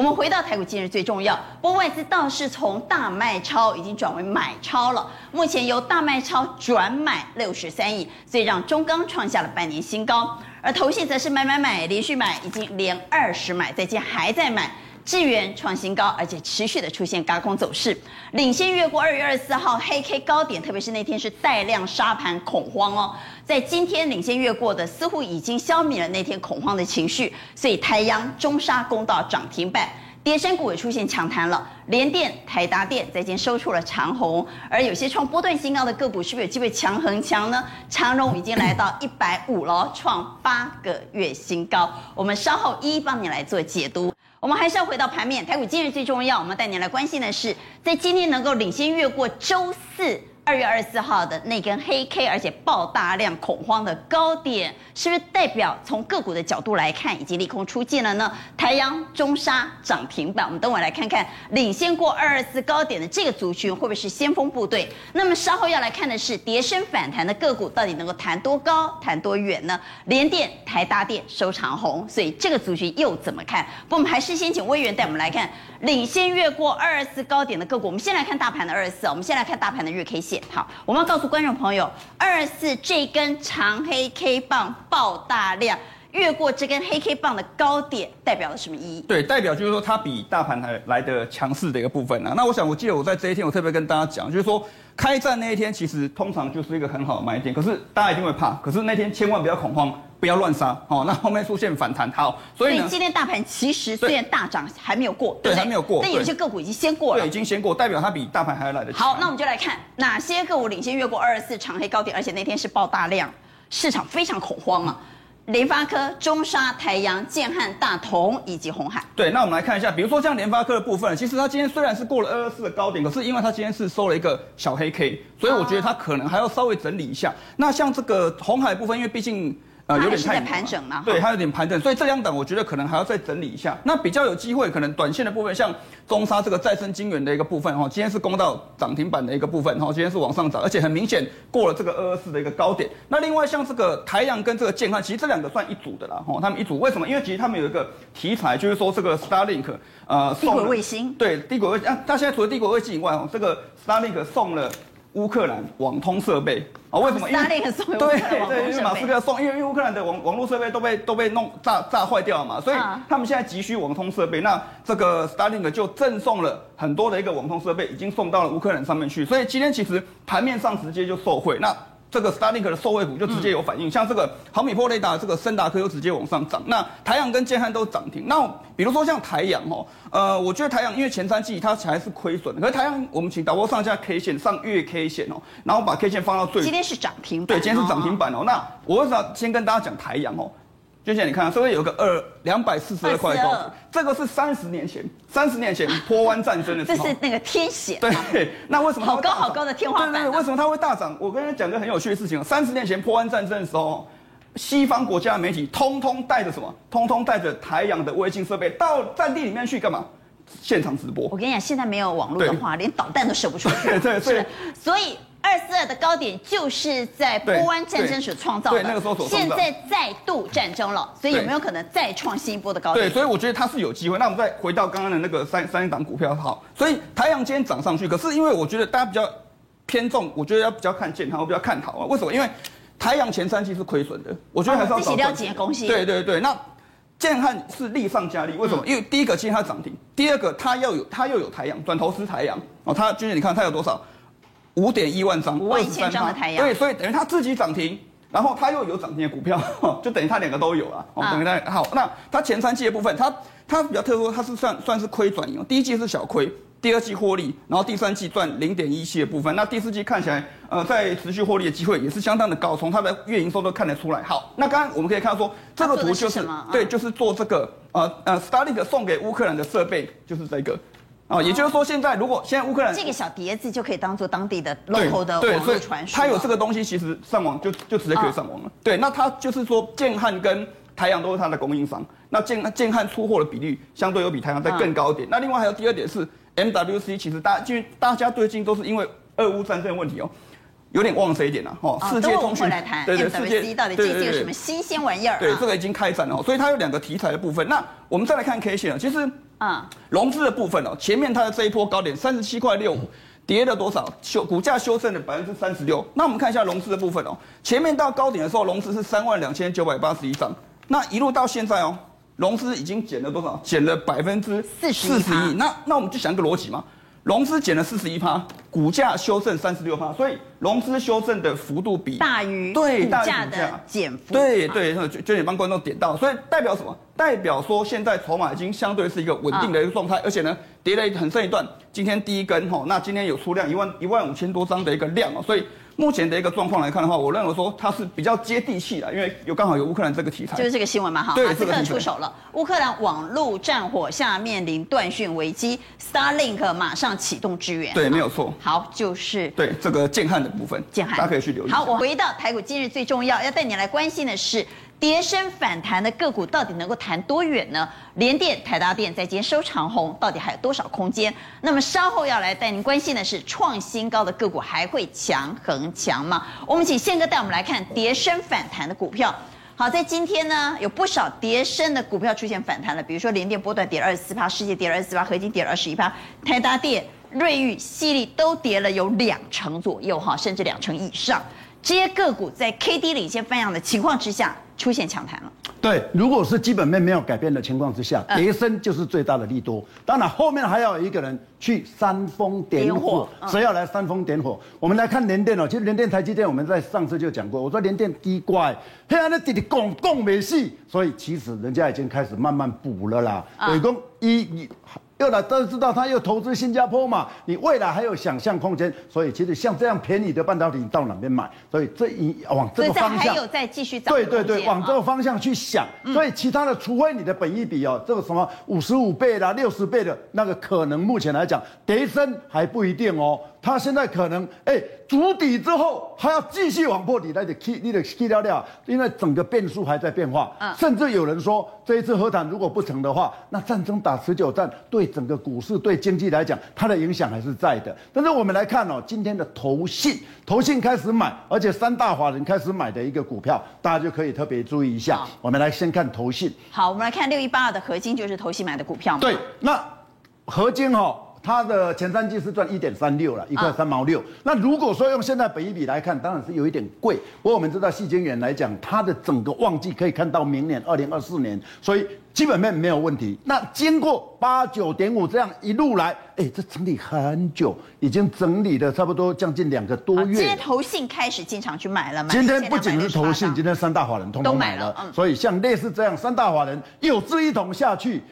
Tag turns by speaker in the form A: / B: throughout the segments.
A: 我们回到台股今日最重要，不过外资倒是从大卖超已经转为买超了，目前由大卖超转买六十三亿，所以让中钢创下了半年新高，而投信则是买买买，连续买，已经连二十买，最近还在买。智源创新高，而且持续的出现轧空走势，领先越过二月二十四号黑 K 高点，特别是那天是带量杀盘恐慌哦，在今天领先越过的似乎已经消弭了那天恐慌的情绪，所以台阳、中沙攻到涨停板，跌升股也出现强弹了，联电、台达电在今收出了长红，而有些创波段新高的个股是不是有机会强横强呢？长荣已经来到 一百五了，创八个月新高，我们稍后一一帮你来做解读。我们还是要回到盘面，台股今日最重要，我们带您来关心的是，在今天能够领先越过周四。二月二十四号的那根黑 K，而且爆大量恐慌的高点，是不是代表从个股的角度来看，已经利空出尽了呢？台阳、中沙涨停板，我们等会来看看，领先过二二四高点的这个族群会不会是先锋部队？那么稍后要来看的是，跌升反弹的个股到底能够弹多高、弹多远呢？联电、台达电收长红，所以这个族群又怎么看？不，我们还是先请威元带我们来看，领先越过二二四高点的个股。我们先来看大盘的二二四，我们先来看大盘的日 K 线。好，我们要告诉观众朋友，二四这根长黑 K 棒爆大量，越过这根黑 K 棒的高点，代表了什么意义？
B: 对，代表就是说它比大盘还来的强势的一个部分啊。那我想，我记得我在这一天，我特别跟大家讲，就是说开战那一天，其实通常就是一个很好的买点，可是大家一定会怕，可是那天千万不要恐慌。不要乱杀哦，那后面出现反弹，好，所以呢，
A: 所以今天大盘其实虽然大涨，还没有过，对，
B: 对，还没有过，
A: 但有些个股已经先过了，
B: 对，已经先过，代表它比大盘还要来得强。
A: 好，那我们就来看哪些个股领先越过二十四长黑高点，而且那天是爆大量，市场非常恐慌啊。联发科、中沙、台阳、建汉、大同以及红海。
B: 对，那我们来看一下，比如说像联发科的部分，其实它今天虽然是过了二二四的高点，可是因为它今天是收了一个小黑 K，所以我觉得它可能还要稍微整理一下。那像这个红海部分，因为毕竟。
A: 呃，有点太盘整嘛，
B: 对，它有点盘整，所以这两档我觉得可能还要再整理一下。那比较有机会，可能短线的部分，像中沙这个再生晶源的一个部分哈，今天是攻到涨停板的一个部分哈，今天是往上涨，而且很明显过了这个二二四的一个高点。那另外像这个台阳跟这个健康，其实这两个算一组的啦哈，他们一组为什么？因为其实他们有一个题材，就是说这个 Starlink 呃，
A: 低轨卫星，
B: 对，低轨卫星啊，它现在除了低轨卫星以外哦，这个 Starlink 送了。乌克兰网通设备啊？为什么？因为对对，因为马斯克送，因为因为乌克兰的网网络设备都被都被弄炸炸坏掉了嘛，所以他们现在急需网通设备。那这个 Starlink 就赠送了很多的一个网通设备，已经送到了乌克兰上面去。所以今天其实盘面上直接就受惠。那这个 Starlink 的受惠股就直接有反应，嗯、像这个毫米波雷达，这个森达科又直接往上涨。那台阳跟建汉都涨停。那比如说像台阳哦，呃，我觉得台阳因为前三季它还是亏损的，可是台阳我们请导播上一下 K 线，上月 K 线哦，然后把 K 线放到最，
A: 今天是涨停板，
B: 对，今天是涨停板哦。那我为什么先跟大家讲台阳哦？就像你看，这边有个二两百四十二块高，这个是三十年前，三十年前 波湾战争的时候，
A: 这是那个天险。
B: 对，那为什么
A: 好高好高的天花板？
B: 对对对，为什么它会大涨？我跟你讲个很有趣的事情哦，三十年前波湾战争的时候，西方国家的媒体通通带着什么？通通带着台阳的卫星设备到战地里面去干嘛？现场直播。我
A: 跟你讲，现在没有网络的话，连导弹都射不出去。
B: 对对对，
A: 所以。二四二的高点就是在波湾战争所创造的，
B: 对，对，那个时候所创。现
A: 在再度战争了，所以有没有可能再创新一波的高点？
B: 对，所以我觉得它是有机会。那我们再回到刚刚的那个三三档股票，好，所以台阳今天涨上去，可是因为我觉得大家比较偏重，我觉得要比较看健康，我比较看好啊。为什么？因为台阳前三期是亏损的，我觉得还是要找。
A: 了解恭喜。
B: 对对对，那建汉是利上加力，为什么？嗯、因为第一个今天它涨停，第二个它要有它又有台阳转投资台阳哦，它君姐你看它有多少？五点一万张，
A: 五万一千张的太阳，
B: 对，所以等于他自己涨停，然后他又有涨停的股票，就等于他两个都有了。哦，等于他好，那他前三季的部分，他他比较特殊，他是算算是亏转盈，第一季是小亏，第二季获利，然后第三季赚零点一七的部分，那第四季看起来，呃，在持续获利的机会也是相当的高，从它的月营收都看得出来。好，那刚刚我们可以看到说，这个图就是，是对，就是做这个呃呃，Starlink 送给乌克兰的设备就是这个。啊，也就是说，现在如果现在乌克兰
A: 这个小碟子就可以当做当地的 local 的网络传输，
B: 它有这个东西，其实上网就就直接可以上网了。哦、对，那它就是说建汉跟台阳都是它的供应商，那建建汉出货的比率相对有比台阳再更高一点。嗯、那另外还有第二点是 MWC，其实大因为大家最近都是因为俄乌战争的问题哦，有点忘这一点了哦。世界通讯
A: 来谈 MWC 到底最近有什么新鲜玩意儿？
B: 对，这个已经开展了，所以它有两个题材的部分。那我们再来看 K 线啊，其实。
A: 嗯，
B: 融资的部分哦，前面它的这一波高点三十七块六五，跌了多少？修股价修正了百分之三十六。那我们看一下融资的部分哦，前面到高点的时候，融资是三万两千九百八十一张，那一路到现在哦，融资已经减了多少？减了百分之四十一。那那我们就想一个逻辑嘛。融资减了四十一趴，股价修正三十六趴，所以融资修正的幅度比
A: 大于
B: 对
A: 股价的减幅。
B: 对对，就就也帮观众点到，所以代表什么？代表说现在筹码已经相对是一个稳定的一个状态，而且呢，跌了很深一段。今天第一根哈，那今天有出量一万一万五千多张的一个量啊，所以。目前的一个状况来看的话，我认为说它是比较接地气的，因为有刚好有乌克兰这个题材，
A: 就是这个新闻嘛，哈，
B: 对，
A: 马斯克出手了，乌克兰网络战火下面临断讯危机，Starlink 马上启动支援，
B: 对，没有错。
A: 好，就是
B: 对这个建汉的部分，
A: 建汉，
B: 大家可以去留意。
A: 好，我回到台股今日最重要要带你来关心的是。跌升反弹的个股到底能够弹多远呢？联电、台达电在今天收长红，到底还有多少空间？那么稍后要来带您关心的是创新高的个股还会强恒强吗？我们请宪哥带我们来看跌升反弹的股票。好，在今天呢，有不少跌升的股票出现反弹了，比如说联电波段跌了二十四趴，世界跌了二十四趴，合金跌了二十一趴，台达电、瑞昱、矽力都跌了有两成左右哈，甚至两成以上。这些个股在 K D 领先翻扬的情况之下，出现强弹了。
C: 对，如果是基本面没有改变的情况之下，跌升就是最大的利多。当然，后面还要有一个人去煽风点火，谁要来煽风点火？我们来看联电哦，其实联电、台积电，我们在上次就讲过，我说联电低怪，黑暗的弟弟拱拱没戏，所以其实人家已经开始慢慢补了啦。伟工一一。又来，都知道他又投资新加坡嘛，你未来还有想象空间，所以其实像这样便宜的半导体，你到哪边买？所以这一往这个方向，
A: 还有再继续找。
C: 对对对，往这个方向去想。所以其他的，除非你的本益比哦，这个什么五十五倍啦、六十倍的那个，可能目前来讲，跌升还不一定哦。他现在可能哎，筑底之后还要继续往破底，来的 K，你得 K 掉掉，因为整个变数还在变化。嗯，甚至有人说，这一次和谈如果不成的话，那战争打持久战，对整个股市、对经济来讲，它的影响还是在的。但是我们来看哦，今天的投信，投信开始买，而且三大法人开始买的一个股票，大家就可以特别注意一下。好我们来先看投信。
A: 好，我们来看六一八二的合金，就是投信买的股票。
C: 对，那合金哦。它的前三季是赚一点三六了，一块三毛六。那如果说用现在本一比来看，当然是有一点贵。不过我们知道矽晶圆来讲，它的整个旺季可以看到明年二零二四年，所以基本面没有问题。那经过八九点五这样一路来，哎，这整理很久，已经整理了差不多将近两个多月。今
A: 天投信开始经常去买了，
C: 今天不仅是投信，今天三大法人通通买了。买了嗯、所以像类似这样三大法人有志一同下去。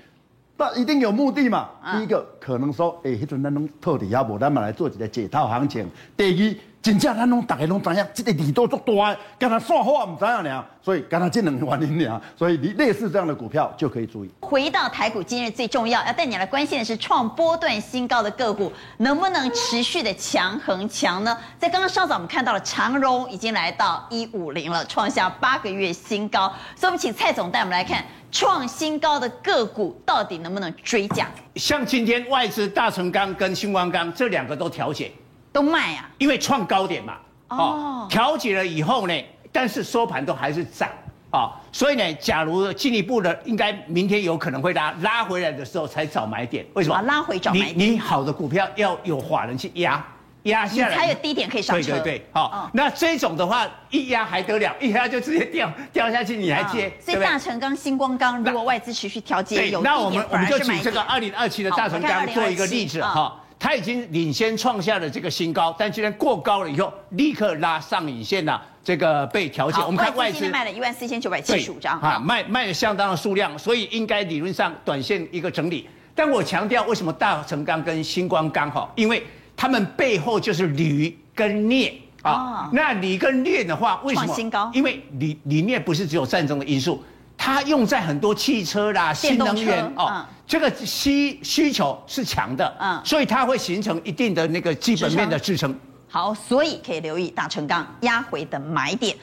C: 那一定有目的嘛？第一个可能说，哎，迄阵咱拢套底下无，咱们来做一个解套行情。第二，真正咱拢大家拢知影，这个利多足大，跟他算好唔知影呢？所以跟他这两个原因呢，所以你类似这样的股票就可以注意。
A: 回到台股，今日最重要要带你来关心的是创波段新高的个股能不能持续的强横强呢？在刚刚稍早我们看到了长荣已经来到一五零了，创下八个月新高。所以我们请蔡总带我们来看。创新高的个股到底能不能追价？
D: 像今天外资大成钢跟新光钢这两个都调节，
A: 都卖啊，
D: 因为创高点嘛。哦，调节了以后呢，但是收盘都还是涨啊。所以呢，假如进一步的，应该明天有可能会拉拉回来的时候才找买点。为什么？
A: 拉回找买点。
D: 你你好的股票要有法人去压。压下来，
A: 才有低点可以上车。
D: 对对对，好，嗯、那这种的话，一压还得了，一压就直接掉掉下去，你还接？
A: 所以大成钢、星光钢，如果外资持续调节，有，
D: 那我们我们就举这个二零二七的大成钢做一个例子哈，它已经领先创下了这个新高，但今天过高了以后，立刻拉上影线了，这个被调节。我们看外资
A: 卖了一万四千九百七十五张，
D: 啊，卖卖了相当的数量，所以应该理论上短线一个整理。但我强调，为什么大成钢跟星光钢哈？因为他们背后就是铝跟镍啊，那铝跟镍的话，为什么？新高？因为铝里面不是只有战争的因素，它用在很多汽车啦、新能源哦，这个需需求是强的，嗯，所以它会形成一定的那个基本面的支撑。
A: 好，所以可以留意大成钢压回的买点。